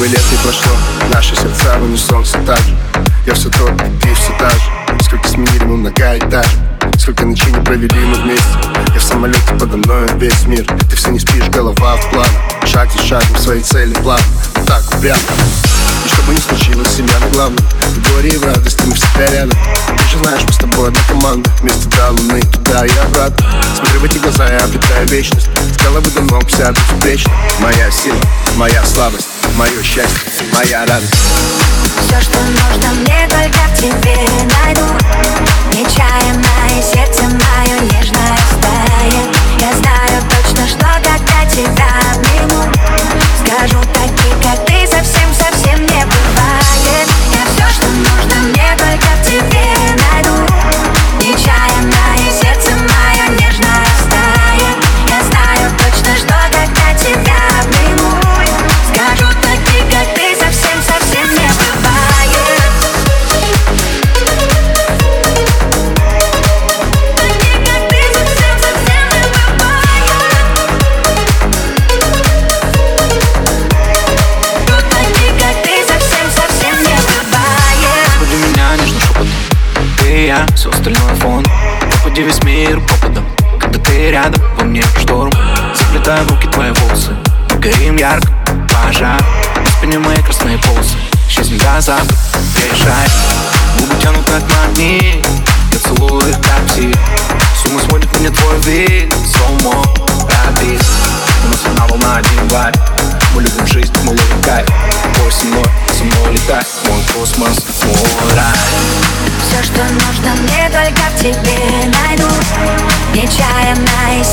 бы лет не прошло Наши сердца в унисон все так же. Я все тот, ты все та же. Сколько сменили мы многоэтаж Сколько ночей не провели мы вместе. Я в самолете подо мной весь мир. Ты все не спишь, голова в план. Шаг за шагом свои цели план. Вот так упрямо И что бы ни случилось, семья на главном В горе и в радости мы всегда рядом. Ты же знаешь, мы с тобой одна команда. Вместе до луны, туда и обратно. Смотрю в эти глаза, я обретаю вечность. Сказала бы давно, вся безупречно Моя сила, моя слабость Мое счастье, моя радость. Все, что нужно мне, только в тебе найду. Нечаянное сердце мое нежное я, все остальное фон. Пропади весь мир попадом Когда ты рядом, во мне шторм. Заплетаю в руки твои волосы горим ярко, пожар. На спине мои красные полосы Исчезни до завтра, решай Губы тянут как магнит Я целую их как псих С ума сводит меня твой вид Сомо, нас одна волна, один вайб. Мы любим жизнь, мы ловим кайф Твой со мной, со мной летай Мой космос, мой рай Все, что нужно мне, только в тебе найду. Нечаянное сердце